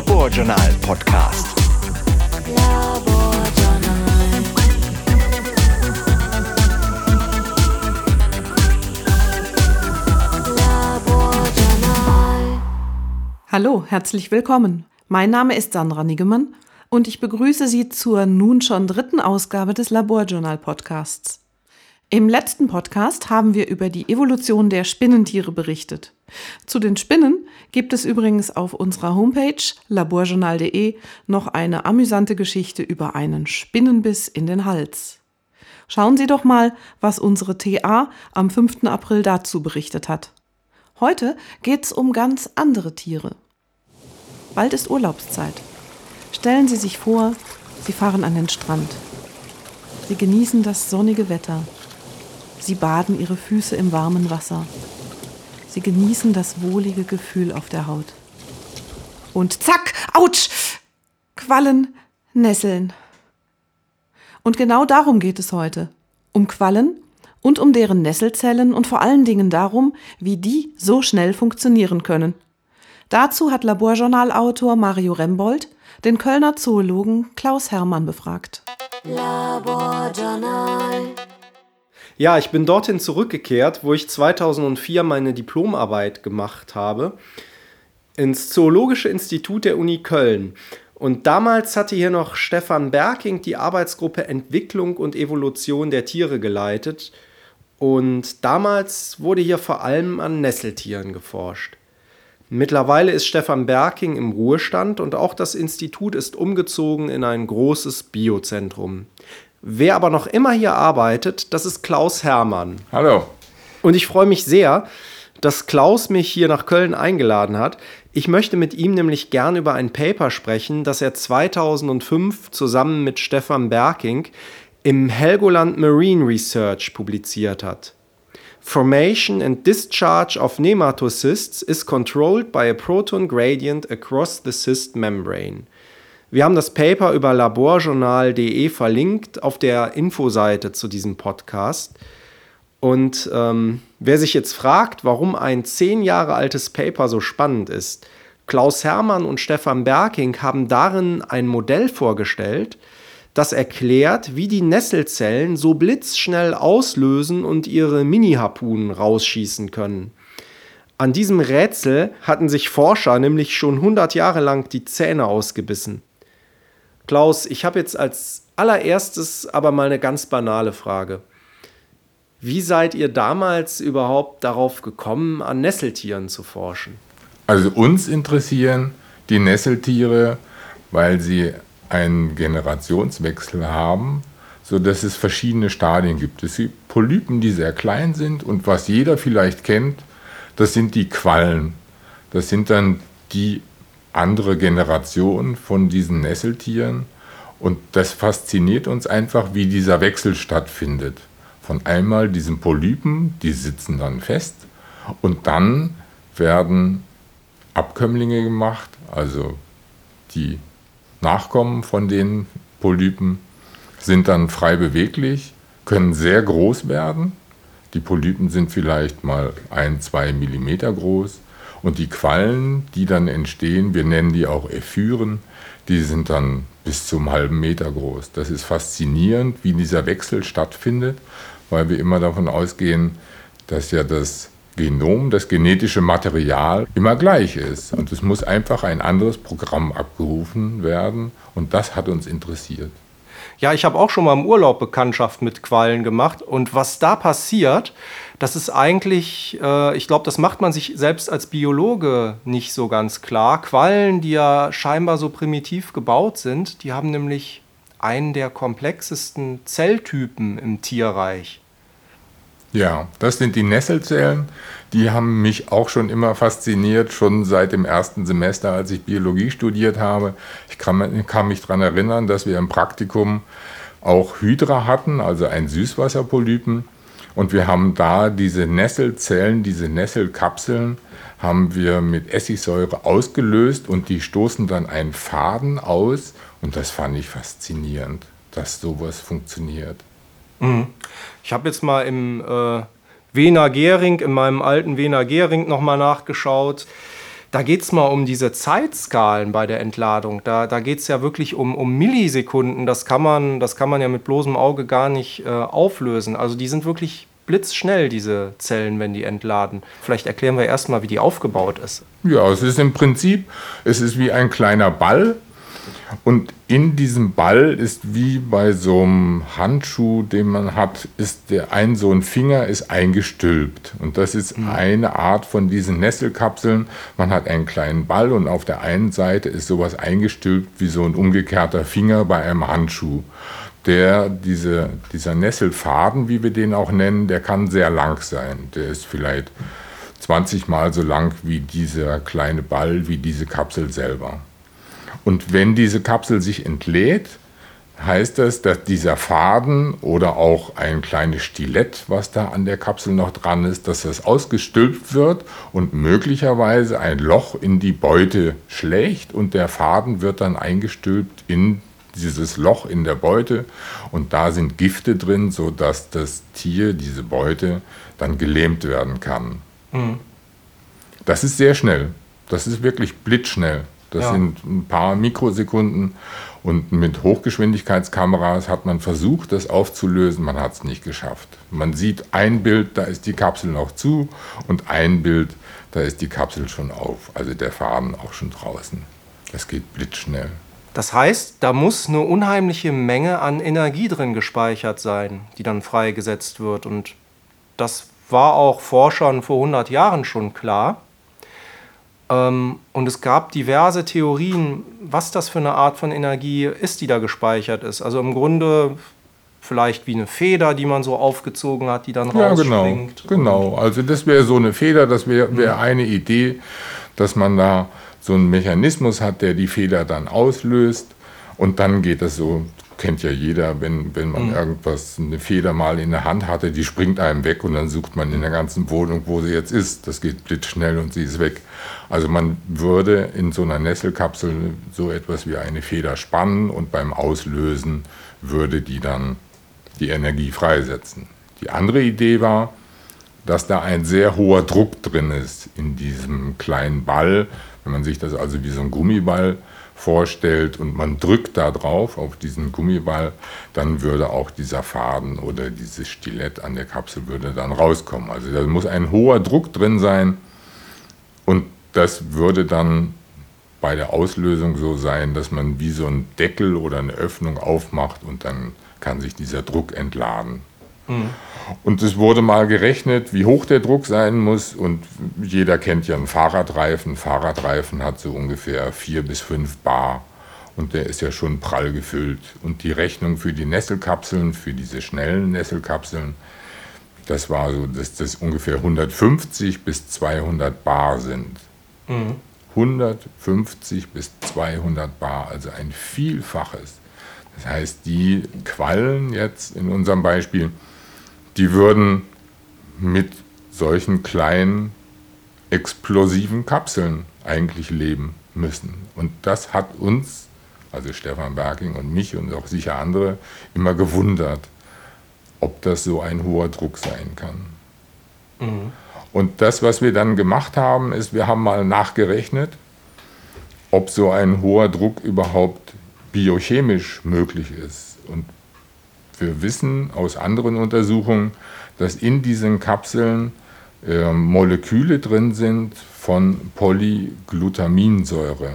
Laborjournal Podcast. Hallo, herzlich willkommen. Mein Name ist Sandra Niggemann und ich begrüße Sie zur nun schon dritten Ausgabe des Laborjournal Podcasts. Im letzten Podcast haben wir über die Evolution der Spinnentiere berichtet. Zu den Spinnen gibt es übrigens auf unserer Homepage laborjournal.de noch eine amüsante Geschichte über einen Spinnenbiss in den Hals. Schauen Sie doch mal, was unsere TA am 5. April dazu berichtet hat. Heute geht's um ganz andere Tiere. Bald ist Urlaubszeit. Stellen Sie sich vor, Sie fahren an den Strand. Sie genießen das sonnige Wetter. Sie baden Ihre Füße im warmen Wasser. Sie genießen das wohlige Gefühl auf der Haut. Und zack, ouch, Quallen, Nesseln. Und genau darum geht es heute. Um Quallen und um deren Nesselzellen und vor allen Dingen darum, wie die so schnell funktionieren können. Dazu hat Laborjournalautor Mario Rembold den Kölner Zoologen Klaus Hermann befragt. Laborjournal. Ja, ich bin dorthin zurückgekehrt, wo ich 2004 meine Diplomarbeit gemacht habe, ins Zoologische Institut der Uni Köln. Und damals hatte hier noch Stefan Berking die Arbeitsgruppe Entwicklung und Evolution der Tiere geleitet. Und damals wurde hier vor allem an Nesseltieren geforscht. Mittlerweile ist Stefan Berking im Ruhestand und auch das Institut ist umgezogen in ein großes Biozentrum. Wer aber noch immer hier arbeitet, das ist Klaus Hermann. Hallo. Und ich freue mich sehr, dass Klaus mich hier nach Köln eingeladen hat. Ich möchte mit ihm nämlich gern über ein Paper sprechen, das er 2005 zusammen mit Stefan Berking im Helgoland Marine Research publiziert hat. Formation and discharge of nematocysts is controlled by a proton gradient across the cyst membrane. Wir haben das Paper über laborjournal.de verlinkt auf der Infoseite zu diesem Podcast. Und ähm, wer sich jetzt fragt, warum ein zehn Jahre altes Paper so spannend ist, Klaus Hermann und Stefan Berking haben darin ein Modell vorgestellt, das erklärt, wie die Nesselzellen so blitzschnell auslösen und ihre Mini-Harpunen rausschießen können. An diesem Rätsel hatten sich Forscher nämlich schon 100 Jahre lang die Zähne ausgebissen. Klaus, ich habe jetzt als allererstes aber mal eine ganz banale Frage. Wie seid ihr damals überhaupt darauf gekommen, an Nesseltieren zu forschen? Also uns interessieren die Nesseltiere, weil sie einen Generationswechsel haben, sodass es verschiedene Stadien gibt. Es gibt Polypen, die sehr klein sind und was jeder vielleicht kennt, das sind die Quallen. Das sind dann die andere Generation von diesen Nesseltieren und das fasziniert uns einfach, wie dieser Wechsel stattfindet. Von einmal diesen Polypen, die sitzen dann fest und dann werden Abkömmlinge gemacht, also die Nachkommen von den Polypen sind dann frei beweglich, können sehr groß werden. Die Polypen sind vielleicht mal ein, zwei Millimeter groß. Und die Quallen, die dann entstehen, wir nennen die auch Ephyren, die sind dann bis zum halben Meter groß. Das ist faszinierend, wie dieser Wechsel stattfindet, weil wir immer davon ausgehen, dass ja das Genom, das genetische Material immer gleich ist. Und es muss einfach ein anderes Programm abgerufen werden. Und das hat uns interessiert. Ja, ich habe auch schon mal im Urlaub Bekanntschaft mit Quallen gemacht. Und was da passiert, das ist eigentlich, äh, ich glaube, das macht man sich selbst als Biologe nicht so ganz klar. Quallen, die ja scheinbar so primitiv gebaut sind, die haben nämlich einen der komplexesten Zelltypen im Tierreich. Ja, das sind die Nesselzellen. Die haben mich auch schon immer fasziniert, schon seit dem ersten Semester, als ich Biologie studiert habe. Ich kann, kann mich daran erinnern, dass wir im Praktikum auch Hydra hatten, also ein Süßwasserpolypen. Und wir haben da diese Nesselzellen, diese Nesselkapseln, haben wir mit Essigsäure ausgelöst und die stoßen dann einen Faden aus. Und das fand ich faszinierend, dass sowas funktioniert. Ich habe jetzt mal im äh, Wiener Gehring, in meinem alten Wiener Gehring nochmal nachgeschaut. Da geht es mal um diese Zeitskalen bei der Entladung. Da, da geht es ja wirklich um, um Millisekunden. Das kann, man, das kann man ja mit bloßem Auge gar nicht äh, auflösen. Also die sind wirklich blitzschnell, diese Zellen, wenn die entladen. Vielleicht erklären wir erstmal, wie die aufgebaut ist. Ja, es ist im Prinzip, es ist wie ein kleiner Ball, und in diesem Ball ist wie bei so einem Handschuh, den man hat, ist der ein so ein Finger ist eingestülpt. Und das ist mhm. eine Art von diesen Nesselkapseln. Man hat einen kleinen Ball und auf der einen Seite ist sowas eingestülpt wie so ein umgekehrter Finger bei einem Handschuh. Der, diese, dieser Nesselfaden, wie wir den auch nennen, der kann sehr lang sein. Der ist vielleicht 20 Mal so lang wie dieser kleine Ball, wie diese Kapsel selber. Und wenn diese Kapsel sich entlädt, heißt das, dass dieser Faden oder auch ein kleines Stilett, was da an der Kapsel noch dran ist, dass das ausgestülpt wird und möglicherweise ein Loch in die Beute schlägt und der Faden wird dann eingestülpt in dieses Loch in der Beute und da sind Gifte drin, sodass das Tier, diese Beute, dann gelähmt werden kann. Mhm. Das ist sehr schnell. Das ist wirklich blitzschnell. Das ja. sind ein paar Mikrosekunden. Und mit Hochgeschwindigkeitskameras hat man versucht, das aufzulösen. Man hat es nicht geschafft. Man sieht ein Bild, da ist die Kapsel noch zu und ein Bild, da ist die Kapsel schon auf. Also der Faden auch schon draußen. Das geht blitzschnell. Das heißt, da muss eine unheimliche Menge an Energie drin gespeichert sein, die dann freigesetzt wird. Und das war auch Forschern vor 100 Jahren schon klar. Ähm, und es gab diverse Theorien, was das für eine Art von Energie ist, die da gespeichert ist. Also im Grunde vielleicht wie eine Feder, die man so aufgezogen hat, die dann ja, rausspringt. Genau, genau. Also das wäre so eine Feder, das wäre wär mhm. eine Idee, dass man da so einen Mechanismus hat, der die Feder dann auslöst. Und dann geht das so kennt ja jeder, wenn, wenn man mhm. irgendwas, eine Feder mal in der Hand hatte, die springt einem weg und dann sucht man in der ganzen Wohnung, wo sie jetzt ist. Das geht blitzschnell und sie ist weg. Also man würde in so einer Nesselkapsel so etwas wie eine Feder spannen und beim Auslösen würde die dann die Energie freisetzen. Die andere Idee war, dass da ein sehr hoher Druck drin ist in diesem kleinen Ball. Wenn man sich das also wie so ein Gummiball vorstellt und man drückt da drauf auf diesen Gummiball, dann würde auch dieser Faden oder dieses Stilett an der Kapsel würde dann rauskommen. Also da muss ein hoher Druck drin sein und das würde dann bei der Auslösung so sein, dass man wie so einen Deckel oder eine Öffnung aufmacht und dann kann sich dieser Druck entladen. Mhm. Und es wurde mal gerechnet, wie hoch der Druck sein muss. Und jeder kennt ja einen Fahrradreifen. Fahrradreifen hat so ungefähr vier bis fünf Bar. Und der ist ja schon prall gefüllt. Und die Rechnung für die Nesselkapseln, für diese schnellen Nesselkapseln, das war so, dass das ungefähr 150 bis 200 Bar sind. Mhm. 150 bis 200 Bar, also ein Vielfaches. Das heißt, die Quallen jetzt in unserem Beispiel, die würden mit solchen kleinen explosiven Kapseln eigentlich leben müssen. Und das hat uns, also Stefan Berking und mich und auch sicher andere, immer gewundert, ob das so ein hoher Druck sein kann. Mhm. Und das, was wir dann gemacht haben, ist, wir haben mal nachgerechnet, ob so ein hoher Druck überhaupt biochemisch möglich ist. Und wir wissen aus anderen Untersuchungen, dass in diesen Kapseln äh, Moleküle drin sind von Polyglutaminsäure.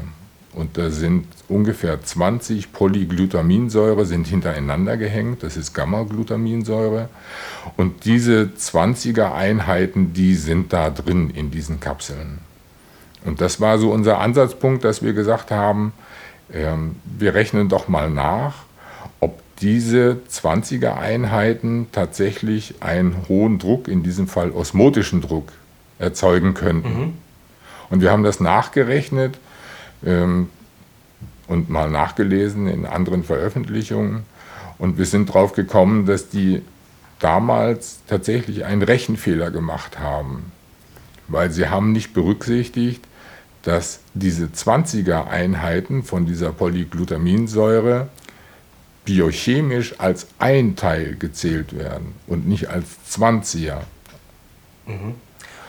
Und da sind ungefähr 20 Polyglutaminsäure sind hintereinander gehängt. Das ist Gamma-Glutaminsäure. Und diese 20er Einheiten, die sind da drin in diesen Kapseln. Und das war so unser Ansatzpunkt, dass wir gesagt haben, äh, wir rechnen doch mal nach, diese 20er Einheiten tatsächlich einen hohen Druck, in diesem Fall osmotischen Druck, erzeugen könnten. Mhm. Und wir haben das nachgerechnet ähm, und mal nachgelesen in anderen Veröffentlichungen. Und wir sind darauf gekommen, dass die damals tatsächlich einen Rechenfehler gemacht haben, weil sie haben nicht berücksichtigt, dass diese 20er Einheiten von dieser Polyglutaminsäure biochemisch als ein Teil gezählt werden und nicht als 20er. Mhm.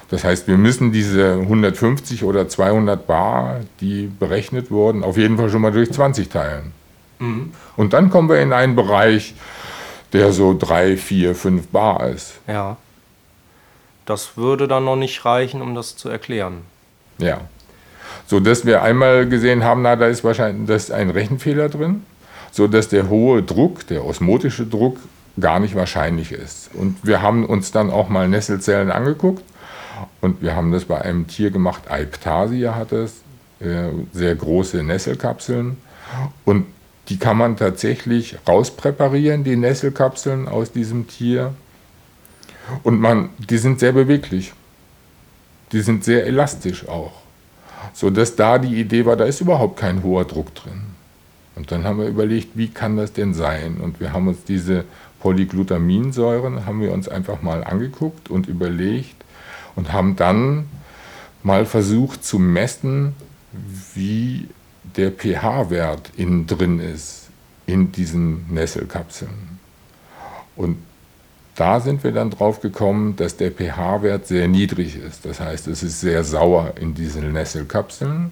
Das heißt, wir müssen diese 150 oder 200 Bar, die berechnet wurden, auf jeden Fall schon mal durch 20 teilen. Mhm. Und dann kommen wir in einen Bereich, der so 3, 4, 5 Bar ist. Ja. Das würde dann noch nicht reichen, um das zu erklären. Ja. So dass wir einmal gesehen haben, na, da ist wahrscheinlich das ist ein Rechenfehler drin, so dass der hohe Druck, der osmotische Druck, gar nicht wahrscheinlich ist. Und wir haben uns dann auch mal Nesselzellen angeguckt und wir haben das bei einem Tier gemacht, Aiptasia hat es, äh, sehr große Nesselkapseln. Und die kann man tatsächlich rauspräparieren, die Nesselkapseln aus diesem Tier. Und man, die sind sehr beweglich. Die sind sehr elastisch auch. So dass da die Idee war, da ist überhaupt kein hoher Druck drin. Und dann haben wir überlegt, wie kann das denn sein? Und wir haben uns diese Polyglutaminsäuren, haben wir uns einfach mal angeguckt und überlegt und haben dann mal versucht zu messen, wie der pH-Wert innen drin ist in diesen Nesselkapseln. Und da sind wir dann drauf gekommen, dass der pH-Wert sehr niedrig ist. Das heißt, es ist sehr sauer in diesen Nesselkapseln.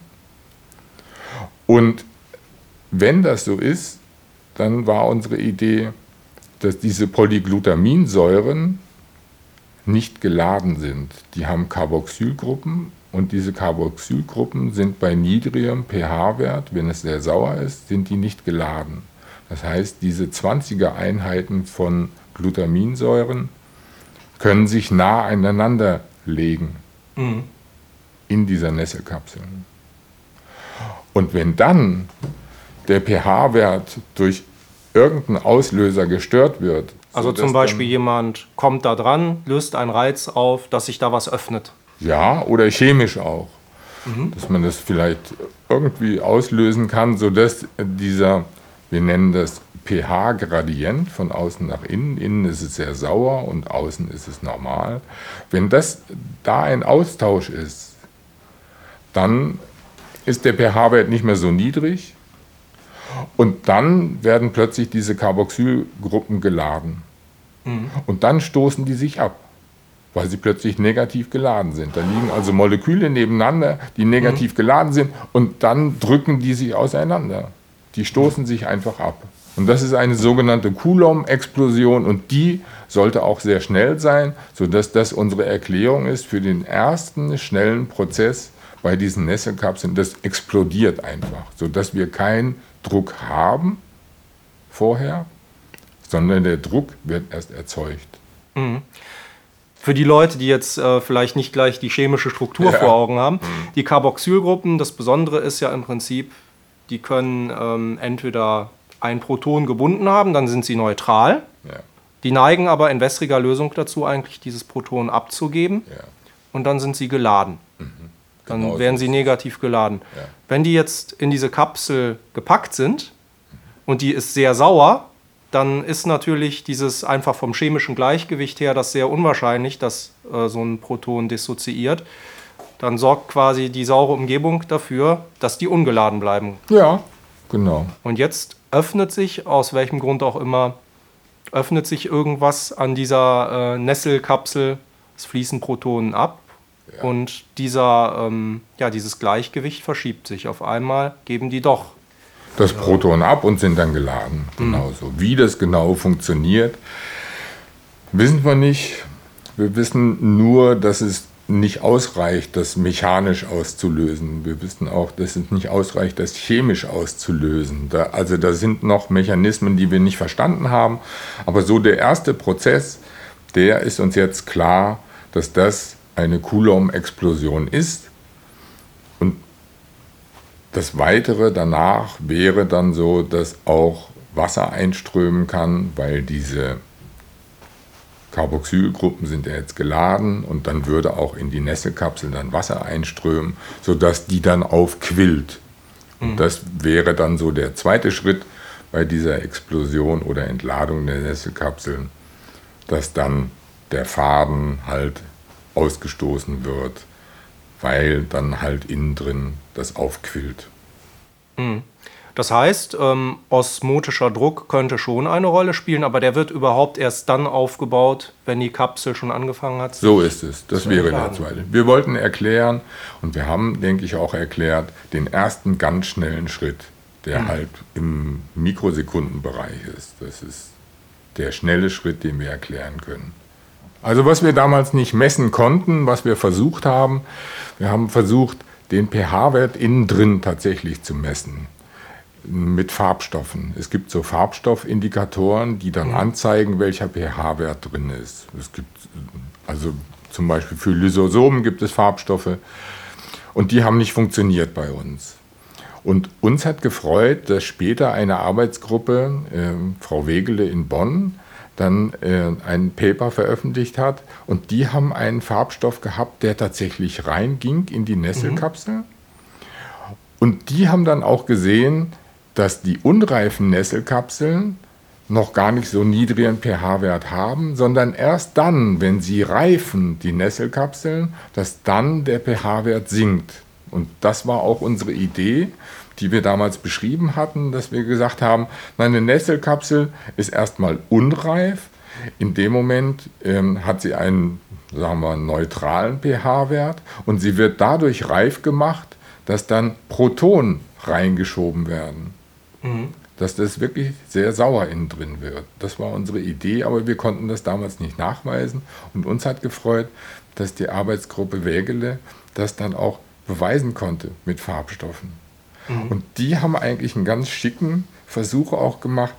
Und wenn das so ist, dann war unsere Idee, dass diese Polyglutaminsäuren nicht geladen sind. Die haben Carboxylgruppen und diese Carboxylgruppen sind bei niedrigem pH-Wert, wenn es sehr sauer ist, sind die nicht geladen. Das heißt, diese 20er Einheiten von Glutaminsäuren können sich nah aneinander legen mhm. in dieser Nesselkapsel. Und wenn dann der pH-Wert durch irgendeinen Auslöser gestört wird. Also zum Beispiel jemand kommt da dran, löst einen Reiz auf, dass sich da was öffnet. Ja, oder chemisch auch. Mhm. Dass man das vielleicht irgendwie auslösen kann, sodass dieser, wir nennen das pH-Gradient von außen nach innen. Innen ist es sehr sauer und außen ist es normal. Wenn das da ein Austausch ist, dann ist der pH-Wert nicht mehr so niedrig und dann werden plötzlich diese Carboxylgruppen geladen. Mhm. Und dann stoßen die sich ab, weil sie plötzlich negativ geladen sind. Da liegen also Moleküle nebeneinander, die negativ mhm. geladen sind und dann drücken die sich auseinander. Die stoßen sich einfach ab. Und das ist eine sogenannte Coulomb-Explosion und die sollte auch sehr schnell sein, sodass das unsere Erklärung ist für den ersten schnellen Prozess bei diesen Nesselkapseln. Das explodiert einfach, sodass wir keinen Druck haben vorher, sondern der Druck wird erst erzeugt. Mhm. Für die Leute, die jetzt äh, vielleicht nicht gleich die chemische Struktur ja. vor Augen haben, mhm. die Carboxylgruppen, das Besondere ist ja im Prinzip, die können ähm, entweder ein Proton gebunden haben, dann sind sie neutral. Ja. Die neigen aber in wässriger Lösung dazu, eigentlich dieses Proton abzugeben. Ja. Und dann sind sie geladen. Dann genau werden sie negativ geladen. Ja. Wenn die jetzt in diese Kapsel gepackt sind und die ist sehr sauer, dann ist natürlich dieses einfach vom chemischen Gleichgewicht her das sehr unwahrscheinlich, dass äh, so ein Proton dissoziiert. Dann sorgt quasi die saure Umgebung dafür, dass die ungeladen bleiben. Ja, genau. Und jetzt öffnet sich, aus welchem Grund auch immer, öffnet sich irgendwas an dieser äh, Nesselkapsel, es fließen Protonen ab ja. und dieser, ähm, ja, dieses Gleichgewicht verschiebt sich. Auf einmal geben die doch das Proton ab und sind dann geladen. Mhm. Genauso. Wie das genau funktioniert, wissen wir nicht. Wir wissen nur, dass es nicht ausreicht, das mechanisch auszulösen. Wir wissen auch, dass es nicht ausreicht, das chemisch auszulösen. Da, also da sind noch Mechanismen, die wir nicht verstanden haben. Aber so der erste Prozess, der ist uns jetzt klar, dass das eine Coulomb-Explosion ist. Und das Weitere danach wäre dann so, dass auch Wasser einströmen kann, weil diese Carboxylgruppen sind ja jetzt geladen und dann würde auch in die Nesselkapsel dann Wasser einströmen, sodass die dann aufquillt. Und mhm. das wäre dann so der zweite Schritt bei dieser Explosion oder Entladung der Nesselkapseln, dass dann der Faden halt ausgestoßen wird, weil dann halt innen drin das aufquillt. Mhm. Das heißt, ähm, osmotischer Druck könnte schon eine Rolle spielen, aber der wird überhaupt erst dann aufgebaut, wenn die Kapsel schon angefangen hat. So ist es. Das wäre der zweite. Wir wollten erklären, und wir haben, denke ich, auch erklärt, den ersten ganz schnellen Schritt, der mhm. halt im Mikrosekundenbereich ist. Das ist der schnelle Schritt, den wir erklären können. Also was wir damals nicht messen konnten, was wir versucht haben, wir haben versucht, den pH-Wert innen drin tatsächlich zu messen mit Farbstoffen. Es gibt so Farbstoffindikatoren, die dann mhm. anzeigen, welcher pH-Wert drin ist. Es gibt also zum Beispiel für Lysosomen gibt es Farbstoffe und die haben nicht funktioniert bei uns. Und uns hat gefreut, dass später eine Arbeitsgruppe, äh, Frau Wegele in Bonn, dann äh, ein Paper veröffentlicht hat und die haben einen Farbstoff gehabt, der tatsächlich reinging in die Nesselkapsel. Mhm. Und die haben dann auch gesehen, dass die unreifen Nesselkapseln noch gar nicht so niedrigen pH-Wert haben, sondern erst dann, wenn sie reifen, die Nesselkapseln, dass dann der pH-Wert sinkt. Und das war auch unsere Idee, die wir damals beschrieben hatten, dass wir gesagt haben, eine Nesselkapsel ist erstmal unreif. In dem Moment ähm, hat sie einen, sagen wir, neutralen pH-Wert und sie wird dadurch reif gemacht, dass dann Protonen reingeschoben werden. Mhm. Dass das wirklich sehr sauer innen drin wird. Das war unsere Idee, aber wir konnten das damals nicht nachweisen. Und uns hat gefreut, dass die Arbeitsgruppe Wägele das dann auch beweisen konnte mit Farbstoffen. Mhm. Und die haben eigentlich einen ganz schicken Versuch auch gemacht.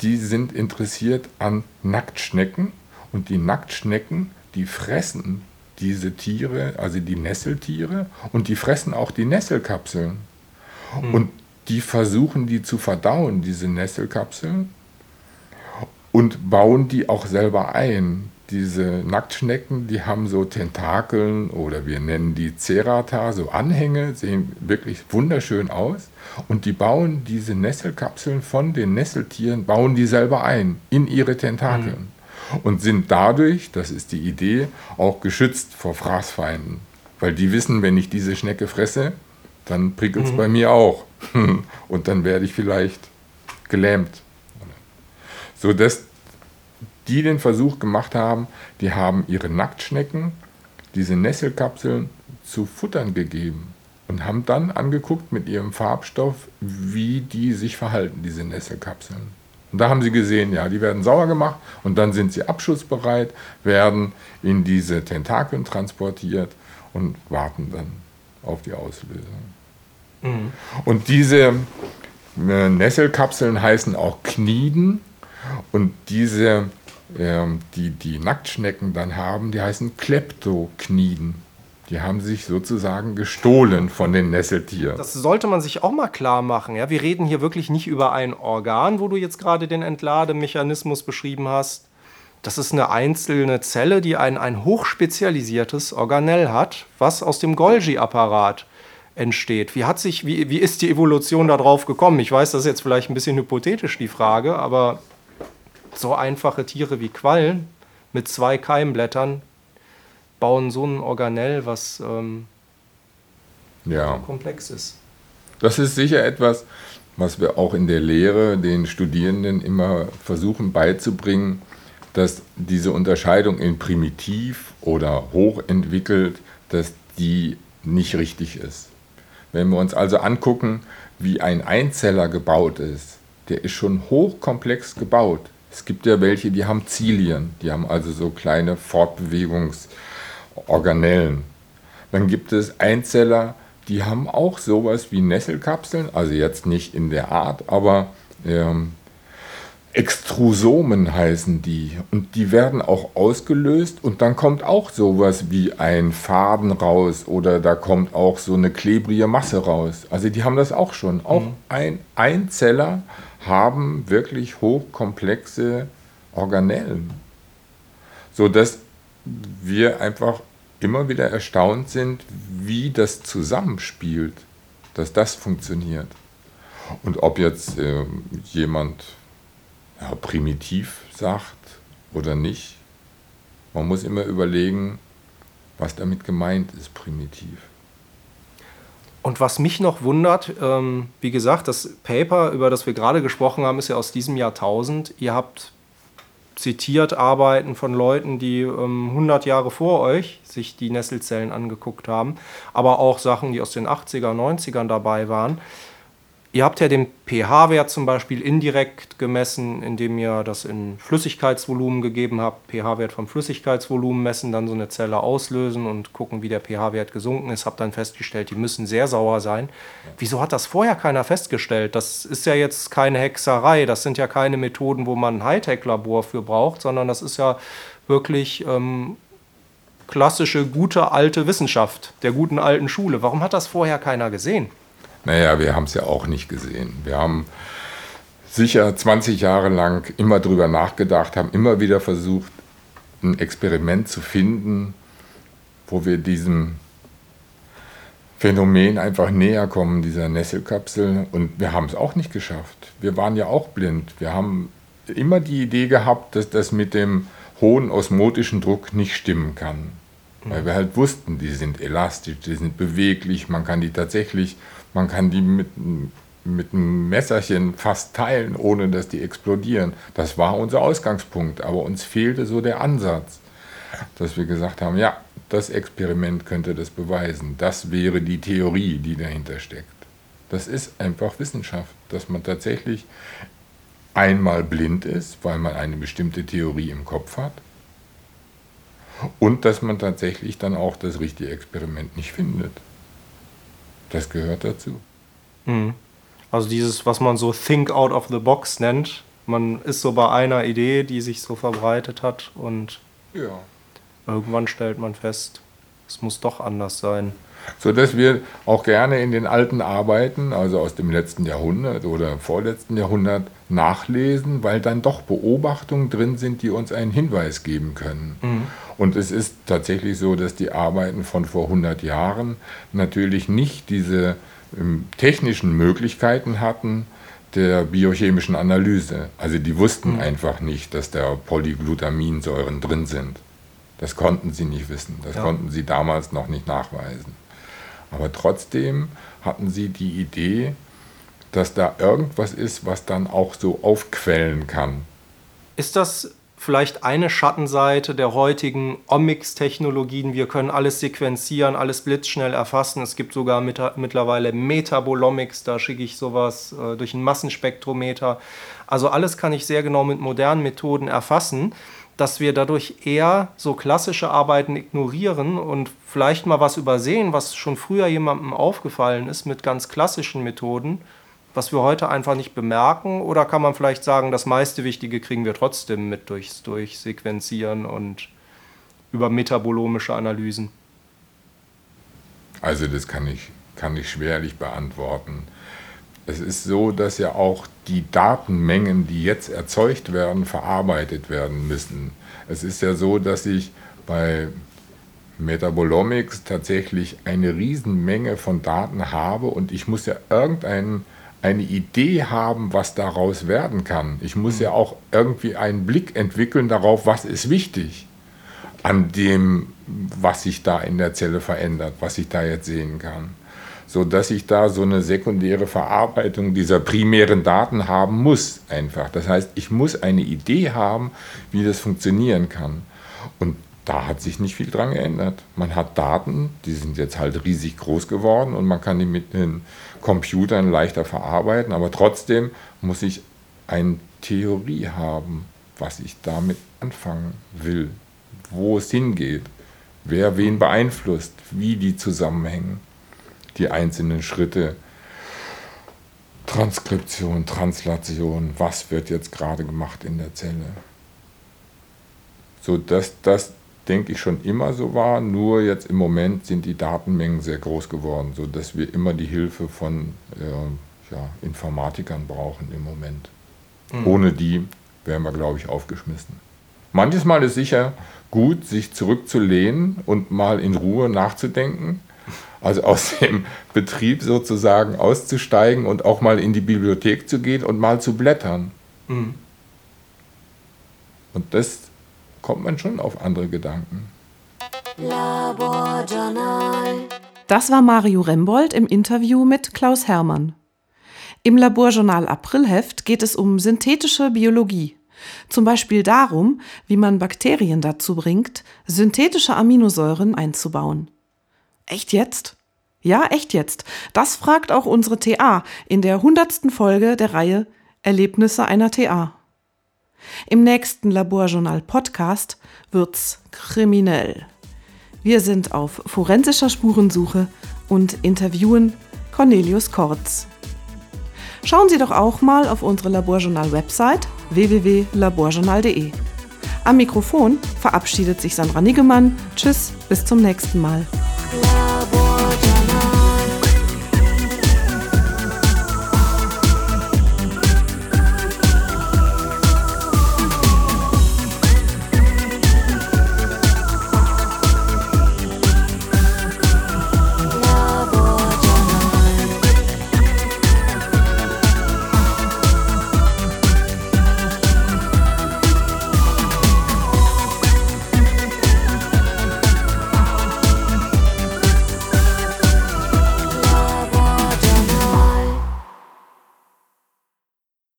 Die sind interessiert an Nacktschnecken und die Nacktschnecken, die fressen diese Tiere, also die Nesseltiere, und die fressen auch die Nesselkapseln. Mhm. Und die versuchen die zu verdauen, diese Nesselkapseln, und bauen die auch selber ein. Diese Nacktschnecken, die haben so Tentakeln oder wir nennen die Cerata, so Anhänge, sehen wirklich wunderschön aus. Und die bauen diese Nesselkapseln von den Nesseltieren, bauen die selber ein in ihre Tentakeln. Mhm. Und sind dadurch, das ist die Idee, auch geschützt vor Fraßfeinden. Weil die wissen, wenn ich diese Schnecke fresse, dann prickelt es mhm. bei mir auch. Und dann werde ich vielleicht gelähmt. So dass die den Versuch gemacht haben, die haben ihre Nacktschnecken, diese Nesselkapseln zu futtern gegeben und haben dann angeguckt mit ihrem Farbstoff, wie die sich verhalten, diese Nesselkapseln. Und da haben sie gesehen, ja, die werden sauer gemacht und dann sind sie abschussbereit, werden in diese Tentakeln transportiert und warten dann auf die Auslösung. Mhm. Und diese äh, Nesselkapseln heißen auch Kniden und diese, die die Nacktschnecken dann haben, die heißen Kleptokniden. Die haben sich sozusagen gestohlen von den Nesseltieren. Das sollte man sich auch mal klar machen. Ja? Wir reden hier wirklich nicht über ein Organ, wo du jetzt gerade den Entlademechanismus beschrieben hast. Das ist eine einzelne Zelle, die ein, ein hochspezialisiertes Organell hat, was aus dem Golgi-Apparat entsteht. Wie, hat sich, wie, wie ist die Evolution darauf gekommen? Ich weiß, das ist jetzt vielleicht ein bisschen hypothetisch die Frage, aber so einfache Tiere wie Quallen mit zwei Keimblättern bauen so ein Organell, was ähm, ja. komplex ist. Das ist sicher etwas, was wir auch in der Lehre den Studierenden immer versuchen beizubringen, dass diese Unterscheidung in primitiv oder hochentwickelt, dass die nicht richtig ist. Wenn wir uns also angucken, wie ein Einzeller gebaut ist, der ist schon hochkomplex gebaut. Es gibt ja welche, die haben Zilien, die haben also so kleine Fortbewegungsorganellen. Dann gibt es Einzeller, die haben auch sowas wie Nesselkapseln, also jetzt nicht in der Art, aber ähm, Extrusomen heißen die und die werden auch ausgelöst und dann kommt auch sowas wie ein Faden raus oder da kommt auch so eine klebrige Masse raus. Also die haben das auch schon. Auch mhm. ein Einzeller haben wirklich hochkomplexe Organellen, so dass wir einfach immer wieder erstaunt sind, wie das zusammenspielt, dass das funktioniert. Und ob jetzt äh, jemand ja, primitiv sagt oder nicht. Man muss immer überlegen, was damit gemeint ist, primitiv. Und was mich noch wundert, ähm, wie gesagt, das Paper, über das wir gerade gesprochen haben, ist ja aus diesem Jahrtausend. Ihr habt zitiert Arbeiten von Leuten, die ähm, 100 Jahre vor euch sich die Nesselzellen angeguckt haben, aber auch Sachen, die aus den 80er, 90ern dabei waren. Ihr habt ja den pH-Wert zum Beispiel indirekt gemessen, indem ihr das in Flüssigkeitsvolumen gegeben habt, pH-Wert vom Flüssigkeitsvolumen messen, dann so eine Zelle auslösen und gucken, wie der pH-Wert gesunken ist. Habt dann festgestellt, die müssen sehr sauer sein. Wieso hat das vorher keiner festgestellt? Das ist ja jetzt keine Hexerei, das sind ja keine Methoden, wo man ein Hightech-Labor für braucht, sondern das ist ja wirklich ähm, klassische, gute, alte Wissenschaft der guten alten Schule. Warum hat das vorher keiner gesehen? Naja, wir haben es ja auch nicht gesehen. Wir haben sicher 20 Jahre lang immer drüber nachgedacht, haben immer wieder versucht, ein Experiment zu finden, wo wir diesem Phänomen einfach näher kommen, dieser Nesselkapsel. Und wir haben es auch nicht geschafft. Wir waren ja auch blind. Wir haben immer die Idee gehabt, dass das mit dem hohen osmotischen Druck nicht stimmen kann. Weil wir halt wussten, die sind elastisch, die sind beweglich, man kann die tatsächlich man kann die mit, mit einem Messerchen fast teilen, ohne dass die explodieren. Das war unser Ausgangspunkt, aber uns fehlte so der Ansatz, dass wir gesagt haben, ja, das Experiment könnte das beweisen. Das wäre die Theorie, die dahinter steckt. Das ist einfach Wissenschaft, dass man tatsächlich einmal blind ist, weil man eine bestimmte Theorie im Kopf hat und dass man tatsächlich dann auch das richtige Experiment nicht findet. Das gehört dazu. Mhm. Also dieses, was man so Think out of the box nennt. Man ist so bei einer Idee, die sich so verbreitet hat und ja. irgendwann stellt man fest, es muss doch anders sein. So dass wir auch gerne in den alten Arbeiten, also aus dem letzten Jahrhundert oder vorletzten Jahrhundert, nachlesen, weil dann doch Beobachtungen drin sind, die uns einen Hinweis geben können. Mhm. Und es ist tatsächlich so, dass die Arbeiten von vor 100 Jahren natürlich nicht diese ähm, technischen Möglichkeiten hatten der biochemischen Analyse. Also die wussten mhm. einfach nicht, dass da Polyglutaminsäuren drin sind. Das konnten sie nicht wissen. Das ja. konnten sie damals noch nicht nachweisen. Aber trotzdem hatten sie die Idee, dass da irgendwas ist, was dann auch so aufquellen kann. Ist das vielleicht eine Schattenseite der heutigen Omics-Technologien. Wir können alles sequenzieren, alles blitzschnell erfassen. Es gibt sogar mit, mittlerweile Metabolomics, da schicke ich sowas äh, durch einen Massenspektrometer. Also alles kann ich sehr genau mit modernen Methoden erfassen, dass wir dadurch eher so klassische Arbeiten ignorieren und vielleicht mal was übersehen, was schon früher jemandem aufgefallen ist mit ganz klassischen Methoden was wir heute einfach nicht bemerken? Oder kann man vielleicht sagen, das meiste Wichtige kriegen wir trotzdem mit durchs Durchsequenzieren und über metabolomische Analysen? Also das kann ich, kann ich schwerlich beantworten. Es ist so, dass ja auch die Datenmengen, die jetzt erzeugt werden, verarbeitet werden müssen. Es ist ja so, dass ich bei Metabolomics tatsächlich eine Riesenmenge von Daten habe und ich muss ja irgendeinen eine Idee haben, was daraus werden kann. Ich muss ja auch irgendwie einen Blick entwickeln darauf, was ist wichtig an dem, was sich da in der Zelle verändert, was ich da jetzt sehen kann. So dass ich da so eine sekundäre Verarbeitung dieser primären Daten haben muss, einfach. Das heißt, ich muss eine Idee haben, wie das funktionieren kann. Und da hat sich nicht viel dran geändert. Man hat Daten, die sind jetzt halt riesig groß geworden und man kann die mit den Computern leichter verarbeiten, aber trotzdem muss ich eine Theorie haben, was ich damit anfangen will, wo es hingeht, wer wen beeinflusst, wie die zusammenhängen, die einzelnen Schritte. Transkription, Translation, was wird jetzt gerade gemacht in der Zelle. So dass das denke ich, schon immer so war. Nur jetzt im Moment sind die Datenmengen sehr groß geworden, sodass wir immer die Hilfe von äh, ja, Informatikern brauchen im Moment. Mhm. Ohne die wären wir, glaube ich, aufgeschmissen. Manches Mal ist sicher gut, sich zurückzulehnen und mal in Ruhe nachzudenken. Also aus dem Betrieb sozusagen auszusteigen und auch mal in die Bibliothek zu gehen und mal zu blättern. Mhm. Und das kommt man schon auf andere Gedanken. Laborjournal. Das war Mario Rembold im Interview mit Klaus Hermann. Im Laborjournal Aprilheft geht es um synthetische Biologie. Zum Beispiel darum, wie man Bakterien dazu bringt, synthetische Aminosäuren einzubauen. Echt jetzt? Ja, echt jetzt. Das fragt auch unsere TA in der hundertsten Folge der Reihe Erlebnisse einer TA. Im nächsten Laborjournal Podcast wird's kriminell. Wir sind auf forensischer Spurensuche und interviewen Cornelius Kortz. Schauen Sie doch auch mal auf unsere Laborjournal-Website www.laborjournal.de. Am Mikrofon verabschiedet sich Sandra Niggemann. Tschüss, bis zum nächsten Mal.